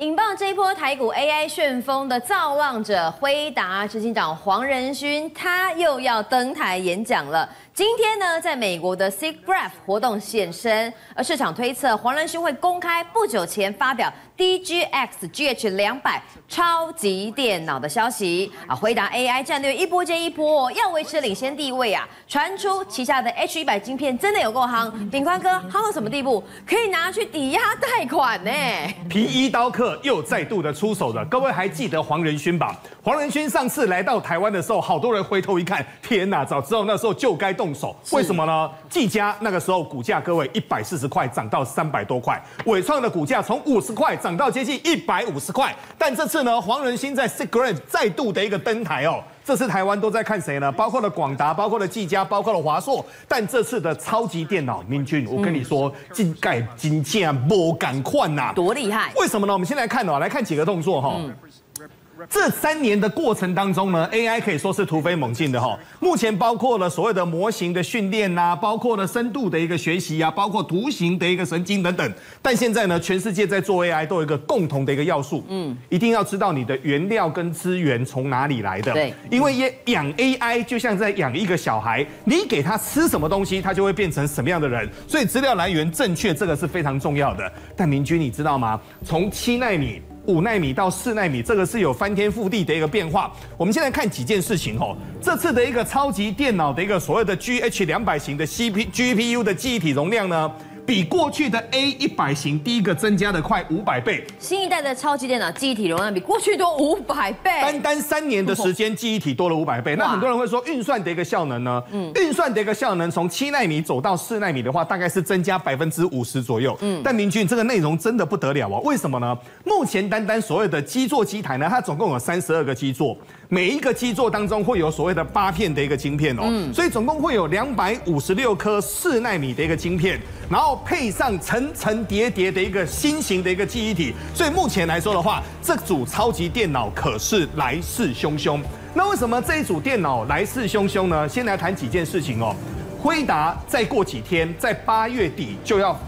引爆这一波台股 AI 旋风的造浪者辉达执行长黄仁勋，他又要登台演讲了。今天呢，在美国的 SIGGRAPH 活动现身，而市场推测黄仁勋会公开不久前发表 DGX GH 两百超级电脑的消息啊。辉达 AI 战略一波接一波，要维持领先地位啊。传出旗下的 H 一百晶片真的有够夯，炳宽哥夯到什么地步？可以拿去抵押贷款呢？皮衣刀客又再度的出手了。各位还记得黄仁勋吧？黄仁勋上次来到台湾的时候，好多人回头一看，天哪！早知道那时候就该动。手，为什么呢？技嘉那个时候股价，各位一百四十块涨到三百多块，伟创的股价从五十块涨到接近一百五十块。但这次呢，黄仁勋在 SIGGRAPH 再度的一个登台哦，这次台湾都在看谁呢？包括了广达，包括了技嘉，包括了华硕。但这次的超级电脑，明君，我跟你说，金盖金价不敢换呐，多厉害！为什么呢？我们先来看哦，来看几个动作哈。嗯这三年的过程当中呢，AI 可以说是突飞猛进的哈。目前包括了所谓的模型的训练呐，包括了深度的一个学习啊，包括图形的一个神经等等。但现在呢，全世界在做 AI 都有一个共同的一个要素，嗯，一定要知道你的原料跟资源从哪里来的。对，因为养 AI 就像在养一个小孩，你给他吃什么东西，他就会变成什么样的人。所以资料来源正确，这个是非常重要的。但明君你知道吗？从七纳米。五纳米到四纳米，这个是有翻天覆地的一个变化。我们现在看几件事情哦。这次的一个超级电脑的一个所谓的 GH 两百型的 C P G P U 的记忆体容量呢，比过去的 A 一百型第一个增加的快五百倍，新一代的超级电脑记忆体容量比过去多五百倍，单单三年的时间记忆体多了五百倍。那很多人会说运算的一个效能呢？嗯，运算的一个效能从七纳米走到四纳米的话，大概是增加百分之五十左右。嗯，但明君这个内容真的不得了啊，为什么呢？目前单单所有的基座机台呢，它总共有三十二个基座，每一个基座当中会有所谓的八片的一个晶片哦，嗯，所以总共会有两百五十六颗四纳米的一个晶片，然后。配上层层叠叠的一个新型的一个记忆体，所以目前来说的话，这组超级电脑可是来势汹汹。那为什么这一组电脑来势汹汹呢？先来谈几件事情哦。辉达再过几天，在八月底就要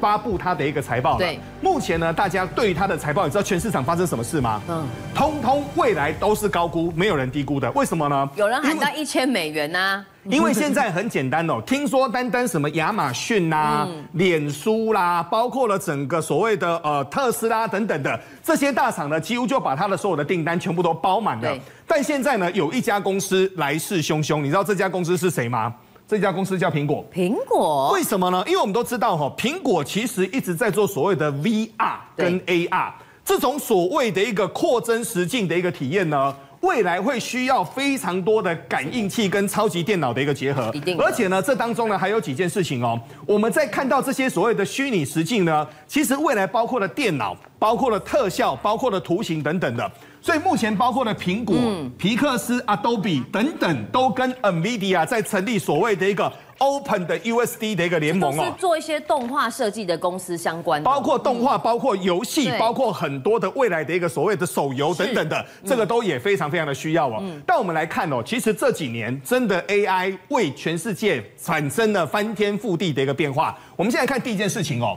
发布他的一个财报了。对，目前呢，大家对于它的财报，你知道全市场发生什么事吗？嗯，通通未来都是高估，没有人低估的。为什么呢？有人喊到一千美元呐。因为现在很简单哦，听说单单什么亚马逊啦、脸书啦，包括了整个所谓的呃特斯拉等等的这些大厂呢，几乎就把他的所有的订单全部都包满了。但现在呢，有一家公司来势汹汹，你知道这家公司是谁吗？这家公司叫苹果。苹果？为什么呢？因为我们都知道哈，苹果其实一直在做所谓的 VR 跟 AR 这种所谓的一个扩增实境的一个体验呢。未来会需要非常多的感应器跟超级电脑的一个结合，而且呢，这当中呢还有几件事情哦。我们在看到这些所谓的虚拟实境呢，其实未来包括了电脑、包括了特效、包括了图形等等的。所以目前包括了苹果、皮克斯、Adobe 等等，都跟 NVIDIA 在成立所谓的一个。Open 的 USD 的一个联盟哦，是做一些动画设计的公司相关的，包括动画、包括游戏、包括很多的未来的一个所谓的手游等等的，这个都也非常非常的需要哦。但我们来看哦，其实这几年真的 AI 为全世界产生了翻天覆地的一个变化。我们现在看第一件事情哦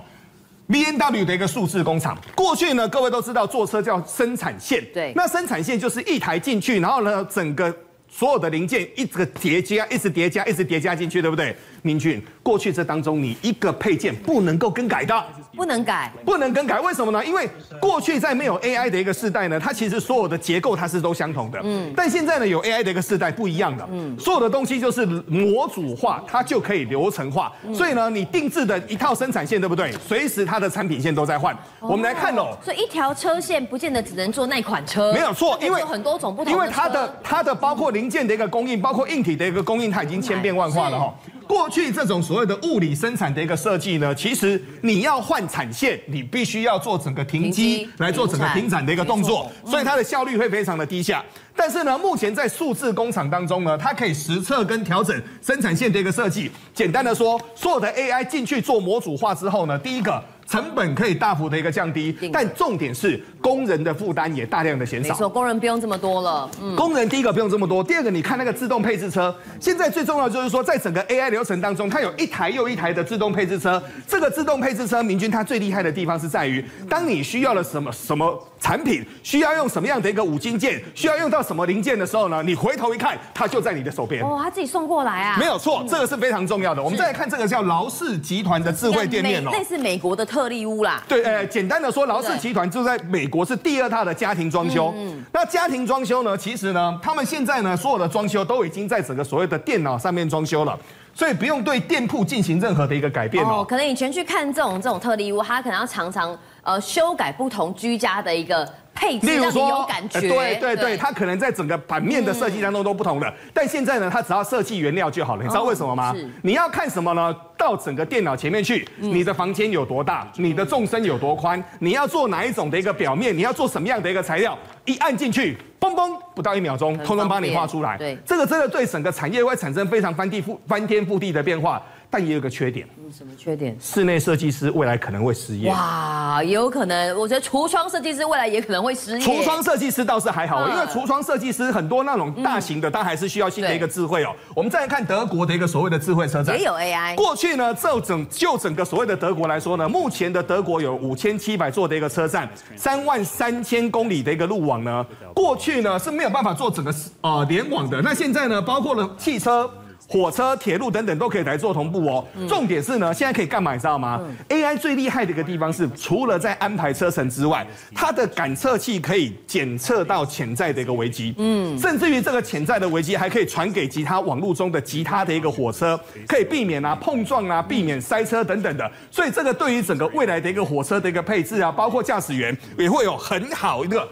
，BMW 的一个数字工厂，过去呢，各位都知道坐车叫生产线，对，那生产线就是一台进去，然后呢，整个。所有的零件一直叠加，一直叠加，一直叠加进去，对不对？明俊，过去这当中，你一个配件不能够更改的，不能改，不能更改。为什么呢？因为过去在没有 AI 的一个时代呢，它其实所有的结构它是都相同的。嗯。但现在呢，有 AI 的一个时代不一样的。嗯。所有的东西就是模组化，它就可以流程化。所以呢，你定制的一套生产线，对不对？随时它的产品线都在换。我们来看哦。所以一条车线不见得只能做那款车。没有错，因为有很多种不同。因为它的它的包括零件的一个供应，包括硬体的一个供应，它已经千变万化了哈。过去这种所谓的物理生产的一个设计呢，其实你要换产线，你必须要做整个停机来做整个停产的一个动作，所以它的效率会非常的低下。但是呢，目前在数字工厂当中呢，它可以实测跟调整生产线的一个设计。简单的说，所有的 AI 进去做模组化之后呢，第一个。成本可以大幅的一个降低，但重点是工人的负担也大量的减少。没错，工人不用这么多了。嗯，工人第一个不用这么多，第二个你看那个自动配置车，现在最重要就是说，在整个 AI 流程当中，它有一台又一台的自动配置车。这个自动配置车，明君它最厉害的地方是在于，当你需要了什么什么产品，需要用什么样的一个五金件，需要用到什么零件的时候呢，你回头一看，它就在你的手边。哦，他自己送过来啊？没有错，这个是非常重要的。我们再来看这个叫劳氏集团的智慧店面哦，类似美国的特力屋啦。对，呃，简单的说，劳氏集团就在美国是第二大的家庭装修。嗯，那家庭装修呢，其实呢，他们现在呢，所有的装修都已经在整个所谓的电脑上面装修了，所以不用对店铺进行任何的一个改变哦。可能以前去看这种这种特例屋，他可能要常常呃修改不同居家的一个。配置让你有感觉，对对对，它可能在整个版面的设计当中都不同的，但现在呢，它只要设计原料就好了。你知道为什么吗？你要看什么呢？到整个电脑前面去，你的房间有多大，你的纵深有多宽，你要做哪一种的一个表面，你要做什么样的一个材料，一按进去，嘣嘣，不到一秒钟，通通帮你画出来。对，这个真的对整个产业会产生非常翻地覆翻天覆地的变化。但也有个缺点，什么缺点？室内设计师未来可能会失业。哇，有可能。我觉得橱窗设计师未来也可能会失业。橱窗设计师倒是还好，因为橱窗设计师很多那种大型的，它还是需要新的一个智慧哦。我们再来看德国的一个所谓的智慧车站，也有 AI。过去呢，就整就整个所谓的德国来说呢，目前的德国有五千七百座的一个车站，三万三千公里的一个路网呢，过去呢是没有办法做整个呃联网的。那现在呢，包括了汽车。火车、铁路等等都可以来做同步哦。重点是呢，现在可以干嘛？你知道吗？AI 最厉害的一个地方是，除了在安排车程之外，它的感测器可以检测到潜在的一个危机。嗯，甚至于这个潜在的危机还可以传给其他网络中的其他的一个火车，可以避免啊碰撞啊，避免塞车等等的。所以这个对于整个未来的一个火车的一个配置啊，包括驾驶员也会有很好一个。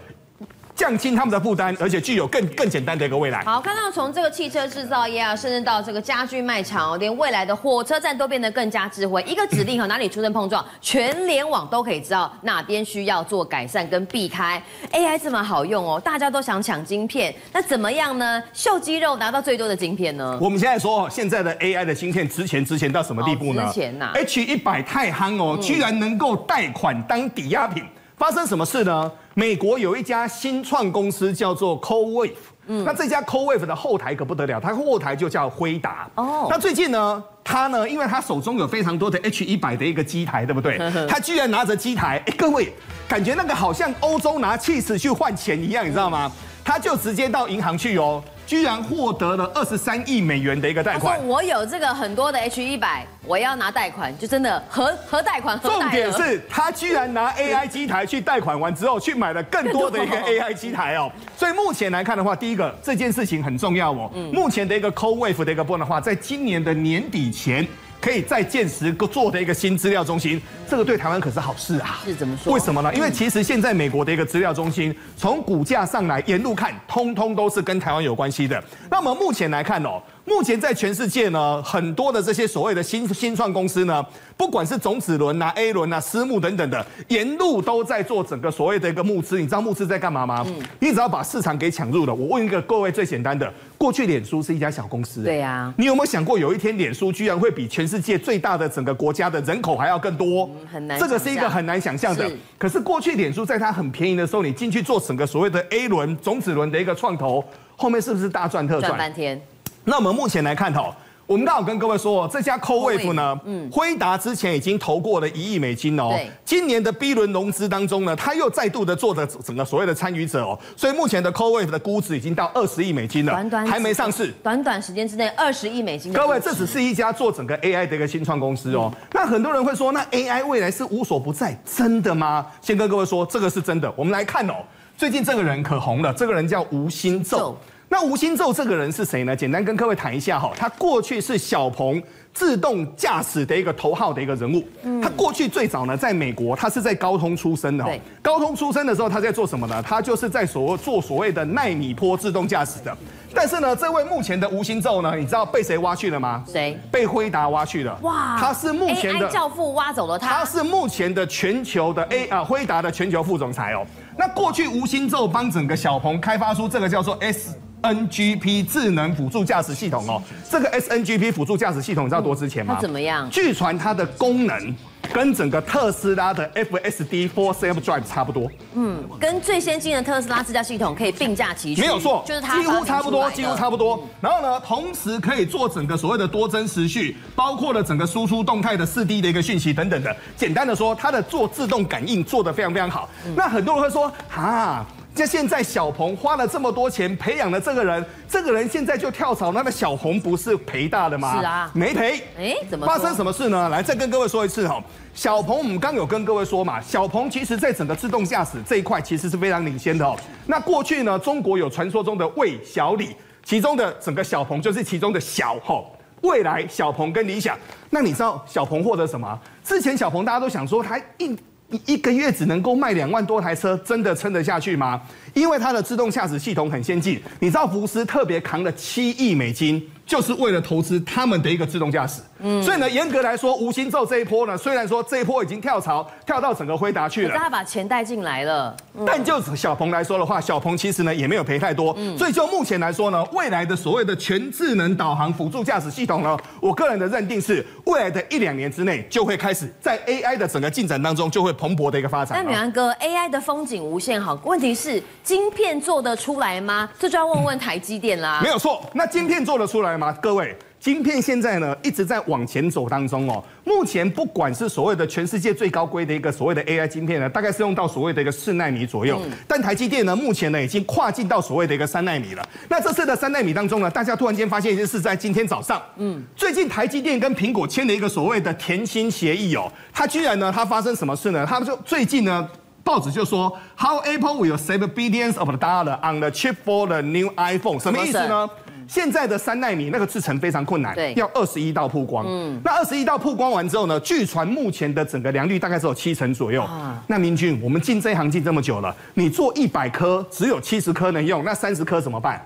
降轻他们的负担，而且具有更更简单的一个未来。好，看到从这个汽车制造业啊，甚至到这个家具卖场，连未来的火车站都变得更加智慧。一个指令哈，哪里出现碰撞，全联网都可以知道哪边需要做改善跟避开。AI 这么好用哦，大家都想抢晶片，那怎么样呢？秀肌肉拿到最多的晶片呢？我们现在说，现在的 AI 的晶片值钱值钱到什么地步呢？值钱呐！H 一百太夯哦，居然能够贷款当抵押品。发生什么事呢？美国有一家新创公司叫做 CoreWeave，嗯，那这家 CoreWeave 的后台可不得了，它后台就叫辉达。哦，那最近呢，他呢，因为他手中有非常多的 H 一百的一个机台，对不对？他居然拿着机台，哎，各位，感觉那个好像欧洲拿 cheese 去换钱一样，你知道吗？他就直接到银行去哦。居然获得了二十三亿美元的一个贷款。我有这个很多的 H 一百，我要拿贷款，就真的核核贷款。重点是他居然拿 AI 机台去贷款完之后，去买了更多的一个 AI 机台哦。所以目前来看的话，第一个这件事情很重要哦。目前的一个 CoreWeave 的一个波的话，在今年的年底前。可以再建十个做的一个新资料中心，这个对台湾可是好事啊！是怎么说？为什么呢？因为其实现在美国的一个资料中心，从股价上来沿路看，通通都是跟台湾有关系的。那么目前来看哦。目前在全世界呢，很多的这些所谓的新新创公司呢，不管是种子轮啊、A 轮啊、私募等等的，沿路都在做整个所谓的一个募资。你知道募资在干嘛吗？嗯，你只要把市场给抢入了。我问一个各位最简单的，过去脸书是一家小公司，对呀，你有没有想过有一天脸书居然会比全世界最大的整个国家的人口还要更多？很难，这个是一个很难想象的。可是过去脸书在它很便宜的时候，你进去做整个所谓的 A 轮种子轮的一个创投，后面是不是大赚特赚？赚半天。那我们目前来看哈，我们刚好跟各位说，这家 CoreWeave 呢，嗯，辉达之前已经投过了一亿美金哦，对，今年的 B 轮融资当中呢，他又再度的做的整个所谓的参与者哦，所以目前的 CoreWeave 的估值已经到二十亿美金了，短短还没上市，短短时间之内二十亿美金。各位，这只是一家做整个 AI 的一个新创公司哦。嗯、那很多人会说，那 AI 未来是无所不在，真的吗？先跟各位说，这个是真的。我们来看哦，最近这个人可红了，这个人叫吴新宙。那吴新宙这个人是谁呢？简单跟各位谈一下哈，他过去是小鹏自动驾驶的一个头号的一个人物。嗯，他过去最早呢，在美国，他是在高通出生的。对，高通出生的时候，他在做什么呢？他就是在所做所谓的奈米波自动驾驶的。但是呢，这位目前的吴新宙呢，你知道被谁挖去了吗？谁？被辉达挖去了。哇，他是目前的教父挖走了他。他是目前的全球的 A 啊辉达的全球副总裁哦。那过去吴新宙帮整个小鹏开发出这个叫做 S。NGP 智能辅助驾驶系统哦，这个 SNGP 辅助驾驶系统你知道多值钱吗？它怎么样？据传它的功能跟整个特斯拉的 FSD Full Self Drive 差不多。嗯，跟最先进的特斯拉自驾系统可以并驾齐驱。没有错，就是它几乎差不多，几乎差不多。然后呢，同时可以做整个所谓的多帧时序，包括了整个输出动态的四 D 的一个讯息等等的。简单的说，它的做自动感应做得非常非常好。那很多人会说，哈。像现在小鹏花了这么多钱培养了这个人，这个人现在就跳槽，那个小红不是赔大的吗？是啊，没赔。哎，怎么发生什么事呢？来，再跟各位说一次哈，小鹏我们刚有跟各位说嘛，小鹏其实在整个自动驾驶这一块其实是非常领先的哦。那过去呢，中国有传说中的魏小李，其中的整个小鹏就是其中的小哈，未来小鹏跟理想，那你知道小鹏获得什么？之前小鹏大家都想说他一。一一个月只能够卖两万多台车，真的撑得下去吗？因为它的自动驾驶系统很先进，你知道福斯特别扛了七亿美金。就是为了投资他们的一个自动驾驶，嗯，所以呢，严格来说，吴欣宙这一波呢，虽然说这一波已经跳槽跳到整个辉达去了，他把钱带进来了，嗯、但就小鹏来说的话，小鹏其实呢也没有赔太多，嗯，所以就目前来说呢，未来的所谓的全智能导航辅助驾驶系统呢，我个人的认定是，未来的一两年之内就会开始在 AI 的整个进展当中就会蓬勃的一个发展。那旼安哥，AI 的风景无限好，问题是晶片做得出来吗？这就要问问台积电啦。没有错，那晶片做得出来吗？各位？晶片现在呢一直在往前走当中哦。目前不管是所谓的全世界最高规的一个所谓的 AI 晶片呢，大概是用到所谓的一个四纳米左右。但台积电呢，目前呢已经跨进到所谓的一个三纳米了。那这次的三纳米当中呢，大家突然间发现一件事，在今天早上，嗯，最近台积电跟苹果签了一个所谓的甜心协议哦。它居然呢，它发生什么事呢？他们就最近呢，报纸就说，How Apple will save billions of dollars on the chip for the new iPhone，什么意思呢？现在的三奈米那个制程非常困难，对，要二十一道曝光。嗯，那二十一道曝光完之后呢，据传目前的整个良率大概只有七成左右。啊，那明君，我们进这一行进这么久了，你做一百颗只有七十颗能用，那三十颗怎么办？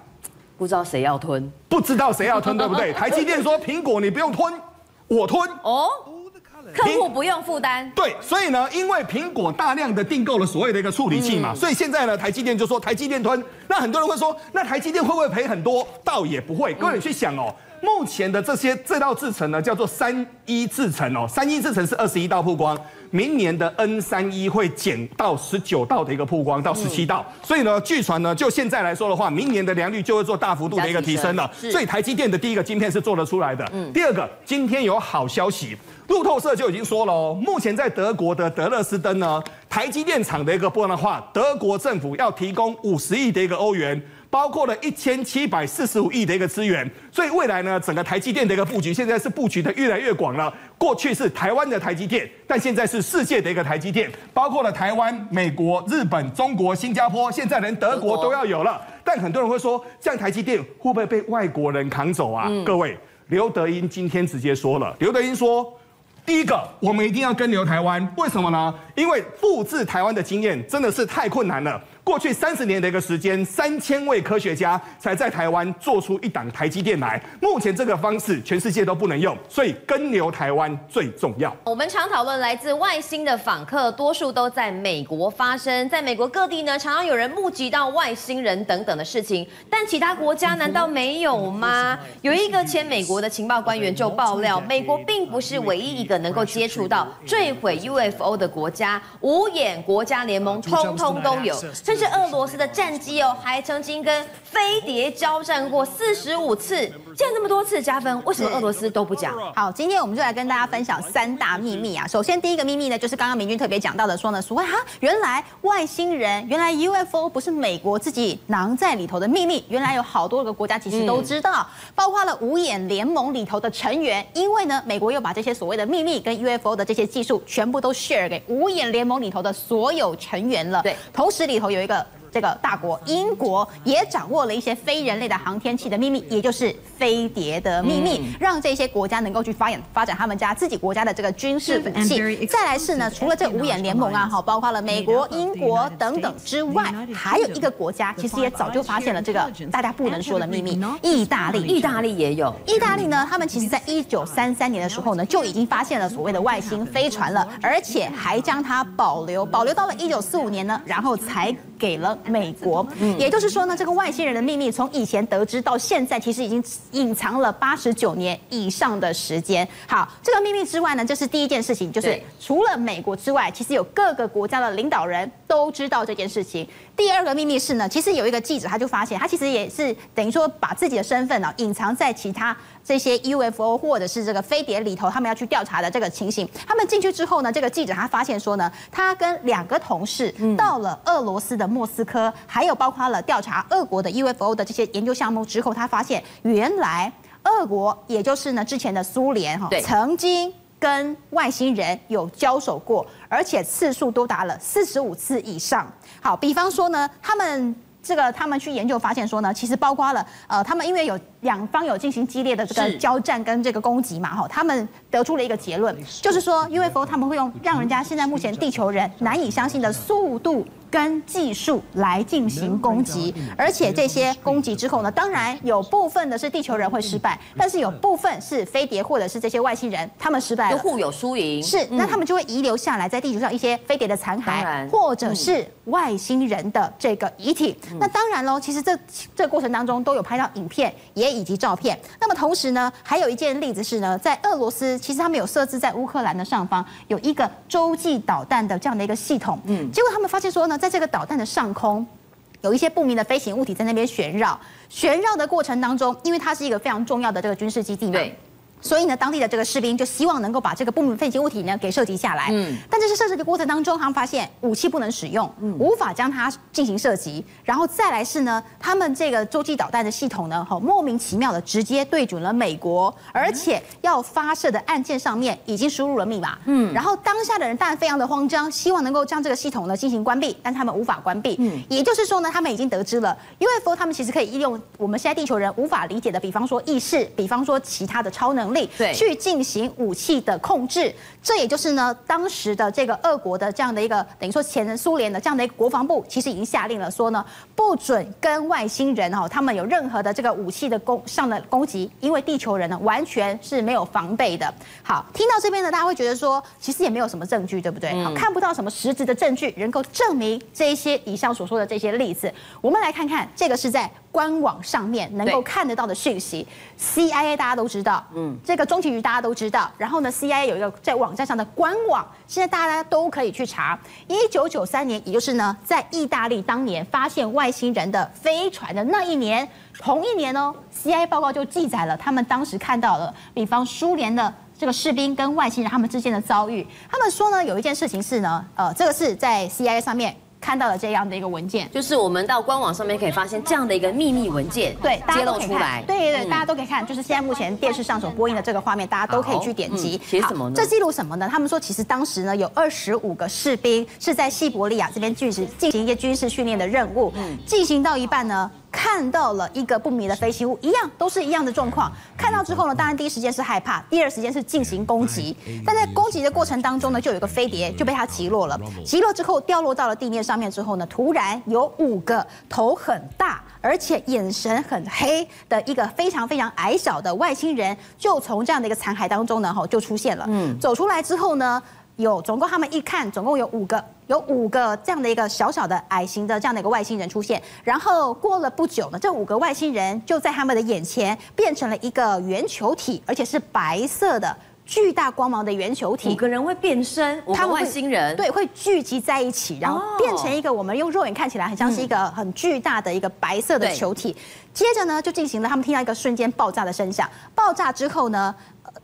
不知道谁要吞，不知道谁要吞，对不对？台积电说苹果你不用吞，我吞。哦。客户不用负担，对，所以呢，因为苹果大量的订购了所谓的一个处理器嘛，所以现在呢，台积电就说台积电吞。那很多人会说，那台积电会不会赔很多？倒也不会。各位你去想哦，目前的这些这道制程呢，叫做三一制程哦，三一制程是二十一道曝光，明年的 N 三一会减到十九道的一个曝光到十七道，所以呢，据传呢，就现在来说的话，明年的良率就会做大幅度的一个提升了。所以台积电的第一个晶片是做得出来的。第二个，今天有好消息。路透社就已经说了哦，目前在德国的德勒斯登呢，台积电厂的一个部分的话，德国政府要提供五十亿的一个欧元，包括了一千七百四十五亿的一个资源，所以未来呢，整个台积电的一个布局现在是布局的越来越广了。过去是台湾的台积电，但现在是世界的一个台积电，包括了台湾、美国、日本、中国、新加坡，现在连德国都要有了。但很多人会说，这样台积电会不会被外国人扛走啊？各位，刘德英今天直接说了，刘德英说。第一个，我们一定要跟留台湾，为什么呢？因为复制台湾的经验真的是太困难了。过去三十年的一个时间，三千位科学家才在台湾做出一档台积电来。目前这个方式全世界都不能用，所以跟留台湾最重要。我们常讨论来自外星的访客，多数都在美国发生。在美国各地呢，常常有人目击到外星人等等的事情，但其他国家难道没有吗？有一个前美国的情报官员就爆料，美国并不是唯一一个能够接触到坠毁 UFO 的国家，五眼国家联盟通通都有。是俄罗斯的战机哦，还曾经跟飞碟交战过四十五次，既然这么多次加分，为什么俄罗斯都不讲？好，今天我们就来跟大家分享三大秘密啊。首先，第一个秘密呢，就是刚刚明君特别讲到的，说呢，所谓哈，原来外星人，原来 UFO 不是美国自己囊在里头的秘密，原来有好多个国家其实都知道，嗯、包括了五眼联盟里头的成员，因为呢，美国又把这些所谓的秘密跟 UFO 的这些技术全部都 share 给五眼联盟里头的所有成员了。对，同时里头有一个。这个大国英国也掌握了一些非人类的航天器的秘密，也就是飞碟的秘密，让这些国家能够去发展发展他们家自己国家的这个军事武器。再来是呢，除了这五眼联盟啊，哈，包括了美国、英国等等之外，还有一个国家其实也早就发现了这个大家不能说的秘密。意大利，意大利也有。意大利呢，他们其实在一九三三年的时候呢，就已经发现了所谓的外星飞船了，而且还将它保留保留到了一九四五年呢，然后才给了。美国。也就是说呢，这个外星人的秘密从以前得知到现在，其实已经隐藏了八十九年以上的时间。好，这个秘密之外呢，这是第一件事情，就是除了美国之外，其实有各个国家的领导人都知道这件事情。第二个秘密是呢，其实有一个记者他就发现，他其实也是等于说把自己的身份呢隐藏在其他这些 UFO 或者是这个飞碟里头，他们要去调查的这个情形。他们进去之后呢，这个记者他发现说呢，他跟两个同事到了俄罗斯的莫斯科，还有包括了调查俄国的 UFO 的这些研究项目之后，他发现原来俄国也就是呢之前的苏联哈，曾经跟外星人有交手过，而且次数多达了四十五次以上。好，比方说呢，他们这个他们去研究发现说呢，其实包括了呃，他们因为有两方有进行激烈的这个交战跟这个攻击嘛，哈，他们得出了一个结论，就是说 UFO 他们会用让人家现在目前地球人难以相信的速度。跟技术来进行攻击，而且这些攻击之后呢，当然有部分的是地球人会失败，但是有部分是飞碟或者是这些外星人他们失败了，互有输赢。是，那他们就会遗留下来在地球上一些飞碟的残骸，或者是外星人的这个遗体。那当然喽，其实这这个过程当中都有拍到影片，也以及照片。那么同时呢，还有一件例子是呢，在俄罗斯，其实他们有设置在乌克兰的上方有一个洲际导弹的这样的一个系统。嗯，结果他们发现说呢。在这个导弹的上空，有一些不明的飞行物体在那边旋绕。旋绕的过程当中，因为它是一个非常重要的这个军事基地嘛。对。所以呢，当地的这个士兵就希望能够把这个不明飞行物体呢给射击下来。嗯。但这是射击的过程当中，他们发现武器不能使用，无法将它进行射击。然后再来是呢，他们这个洲际导弹的系统呢，好莫名其妙的直接对准了美国，而且要发射的按键上面已经输入了密码。嗯。然后当下的人当然非常的慌张，希望能够将这个系统呢进行关闭，但他们无法关闭。嗯。也就是说呢，他们已经得知了 UFO，他们其实可以利用我们现在地球人无法理解的，比方说意识，比方说其他的超能。力对，去进行武器的控制，这也就是呢，当时的这个俄国的这样的一个等于说前苏联的这样的一个国防部，其实已经下令了，说呢，不准跟外星人哈，他们有任何的这个武器的攻上的攻击，因为地球人呢完全是没有防备的。好，听到这边呢，大家会觉得说，其实也没有什么证据，对不对？好，看不到什么实质的证据能够证明这一些以上所说的这些例子。我们来看看，这个是在。官网上面能够看得到的讯息，CIA 大家都知道，嗯，这个中情局大家都知道，然后呢，CIA 有一个在网站上的官网，现在大家都可以去查。一九九三年，也就是呢，在意大利当年发现外星人的飞船的那一年，同一年哦，CIA 报告就记载了他们当时看到了，比方苏联的这个士兵跟外星人他们之间的遭遇。他们说呢，有一件事情是呢，呃，这个是在 CIA 上面。看到了这样的一个文件，就是我们到官网上面可以发现这样的一个秘密文件，对，揭露出来，对对对，大家都可以看，就是现在目前电视上所播映的这个画面，大家都可以去点击。写什么呢？这记录什么呢？他们说，其实当时呢，有二十五个士兵是在西伯利亚这边进行进行一些军事训练的任务，进行到一半呢。看到了一个不明的飞行物，一样都是一样的状况。看到之后呢，当然第一时间是害怕，第二时间是进行攻击。但在攻击的过程当中呢，就有一个飞碟就被它击落了。击落之后掉落到了地面上面之后呢，突然有五个头很大而且眼神很黑的一个非常非常矮小的外星人，就从这样的一个残骸当中呢，吼就出现了。嗯，走出来之后呢，有总共他们一看，总共有五个。有五个这样的一个小小的矮型的这样的一个外星人出现，然后过了不久呢，这五个外星人就在他们的眼前变成了一个圆球体，而且是白色的巨大光芒的圆球体。五个人会变身，他们外星人对会聚集在一起，然后变成一个我们用肉眼看起来很像是一个很巨大的一个白色的球体。接着呢，就进行了他们听到一个瞬间爆炸的声响，爆炸之后呢。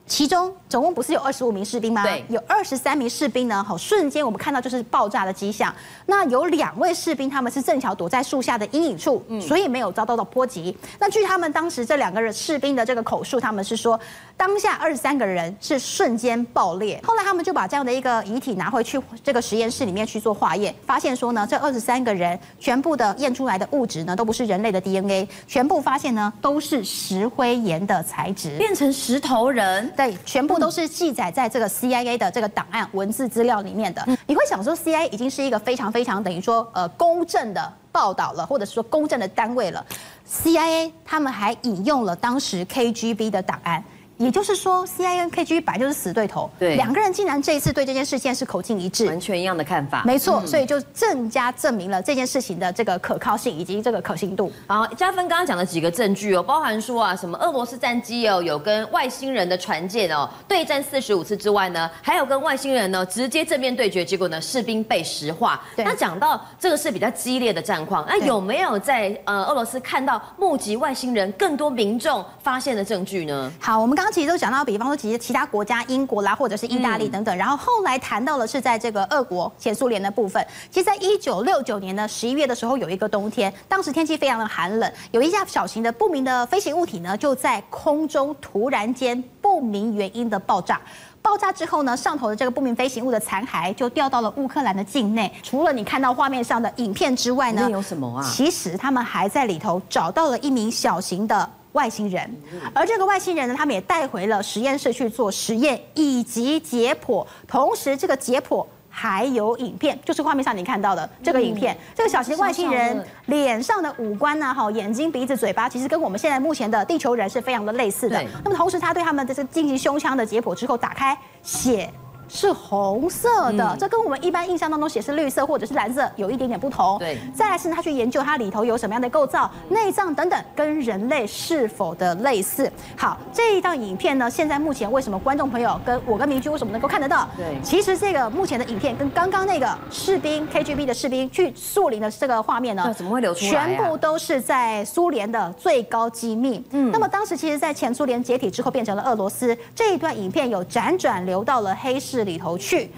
其中总共不是有二十五名士兵吗？对，有二十三名士兵呢。好，瞬间我们看到就是爆炸的迹象。那有两位士兵他们是正巧躲在树下的阴影处，所以没有遭到到波及。那据他们当时这两个人士兵的这个口述，他们是说，当下二十三个人是瞬间爆裂。后来他们就把这样的一个遗体拿回去这个实验室里面去做化验，发现说呢，这二十三个人全部的验出来的物质呢，都不是人类的 DNA，全部发现呢都是石灰岩的材质，变成石头人。对，全部都是记载在这个 CIA 的这个档案文字资料里面的。你会想说，CIA 已经是一个非常非常等于说呃公正的报道了，或者是说公正的单位了。CIA 他们还引用了当时 KGB 的档案也就是说跟 KGB 本来就是死对头，对，两个人竟然这一次对这件事件是口径一致，完全一样的看法，没错，所以就更加证明了这件事情的这个可靠性以及这个可信度。好，加芬刚刚讲了几个证据哦，包含说啊，什么俄罗斯战机哦有跟外星人的船舰哦对战四十五次之外呢，还有跟外星人呢直接正面对决，结果呢士兵被石化。那讲到这个是比较激烈的战况，那有没有在呃俄罗斯看到目击外星人更多民众发现的证据呢？好，我们刚。刚其实都讲到，比方说，其实其他国家，英国啦，或者是意大利等等，然后后来谈到的是在这个俄国前苏联的部分。其实，在一九六九年呢十一月的时候，有一个冬天，当时天气非常的寒冷，有一架小型的不明的飞行物体呢，就在空中突然间不明原因的爆炸。爆炸之后呢，上头的这个不明飞行物的残骸就掉到了乌克兰的境内。除了你看到画面上的影片之外呢，有什么啊？其实他们还在里头找到了一名小型的。外星人，而这个外星人呢，他们也带回了实验室去做实验以及解剖，同时这个解剖还有影片，就是画面上你看到的这个影片，这个小型外星人脸上的五官呢，哈，眼睛、鼻子、嘴巴，其实跟我们现在目前的地球人是非常的类似的。那么同时，他对他们的这个进行胸腔的解剖之后，打开血。是红色的，嗯，这跟我们一般印象当中写是绿色或者是蓝色有一点点不同。对，再来是他去研究它里头有什么样的构造、内脏等等，跟人类是否的类似。好，这一档影片呢，现在目前为什么观众朋友跟我跟明君为什么能够看得到？对，其实这个目前的影片跟刚刚那个士兵 KGB 的士兵去树林的这个画面呢，怎么会流出来？全部都是在苏联的最高机密。嗯，那么当时其实，在前苏联解体之后变成了俄罗斯，这一段影片有辗转流到了黑市里头去，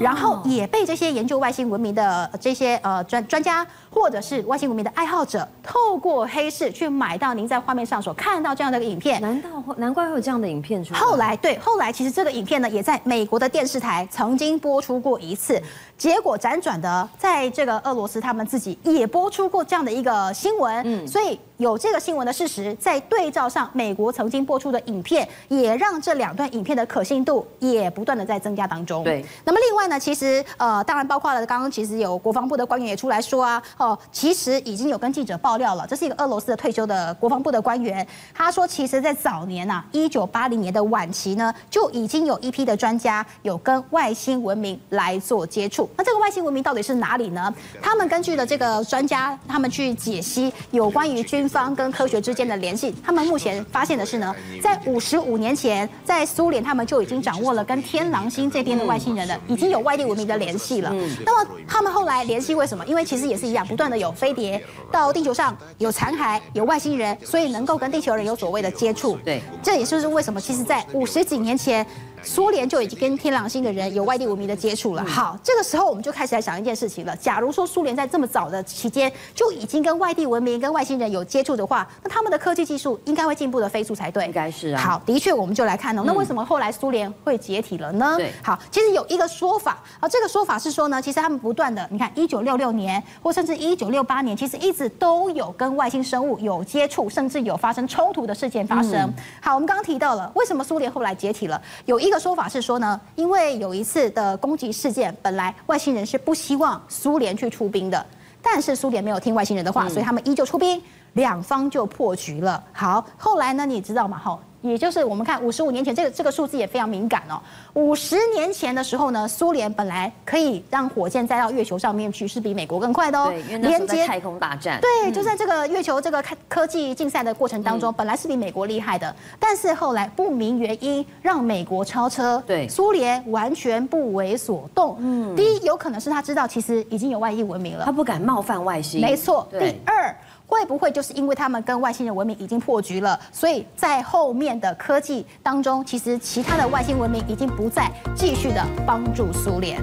然后也被这些研究外星文明的这些呃专专家，或者是外星文明的爱好者，透过黑市去买到您在画面上所看到这样的一个影片。难道难怪会有这样的影片出来？后来对，后来其实这个影片呢，也在美国的电视台曾经播出过一次。结果辗转的，在这个俄罗斯，他们自己也播出过这样的一个新闻。嗯，所以有这个新闻的事实，在对照上美国曾经播出的影片，也让这两段影片的可信度也不断的在增加当中。对。那么另外呢，其实呃，当然包括了刚刚其实有国防部的官员也出来说啊，哦，其实已经有跟记者爆料了，这是一个俄罗斯的退休的国防部的官员，他说，其实在早年呐，一九八零年的晚期呢，就已经有一批的专家有跟外星文明来做接触。那这个外星文明到底是哪里呢？他们根据的这个专家，他们去解析有关于军方跟科学之间的联系。他们目前发现的是呢，在五十五年前，在苏联他们就已经掌握了跟天狼星这边的外星人的，已经有外地文明的联系了。那么他们后来联系为什么？因为其实也是一样，不断的有飞碟到地球上，有残骸，有外星人，所以能够跟地球人有所谓的接触。对，这也就是为什么，其实在五十几年前。苏联就已经跟天狼星的人有外地文明的接触了。好，这个时候我们就开始来想一件事情了。假如说苏联在这么早的期间就已经跟外地文明、跟外星人有接触的话，那他们的科技技术应该会进步的飞速才对。应该是啊。好，的确，我们就来看哦。那为什么后来苏联会解体了呢？对。好，其实有一个说法啊，这个说法是说呢，其实他们不断的，你看，一九六六年或甚至一九六八年，其实一直都有跟外星生物有接触，甚至有发生冲突的事件发生。好，我们刚刚提到了为什么苏联后来解体了，有一个。说法是说呢，因为有一次的攻击事件，本来外星人是不希望苏联去出兵的，但是苏联没有听外星人的话，所以他们依旧出兵，两方就破局了。好，后来呢，你知道吗？哈。也就是我们看五十五年前这个这个数字也非常敏感哦。五十年前的时候呢，苏联本来可以让火箭载到月球上面去，是比美国更快的哦。对，因为那时候在太空大战。对，就在这个月球这个科技竞赛的过程当中，本来是比美国厉害的，但是后来不明原因让美国超车，对，苏联完全不为所动。嗯，第一有可能是他知道其实已经有外星文明了，他不敢冒犯外星。没错。第二。会不会就是因为他们跟外星人文明已经破局了，所以在后面的科技当中，其实其他的外星文明已经不再继续的帮助苏联。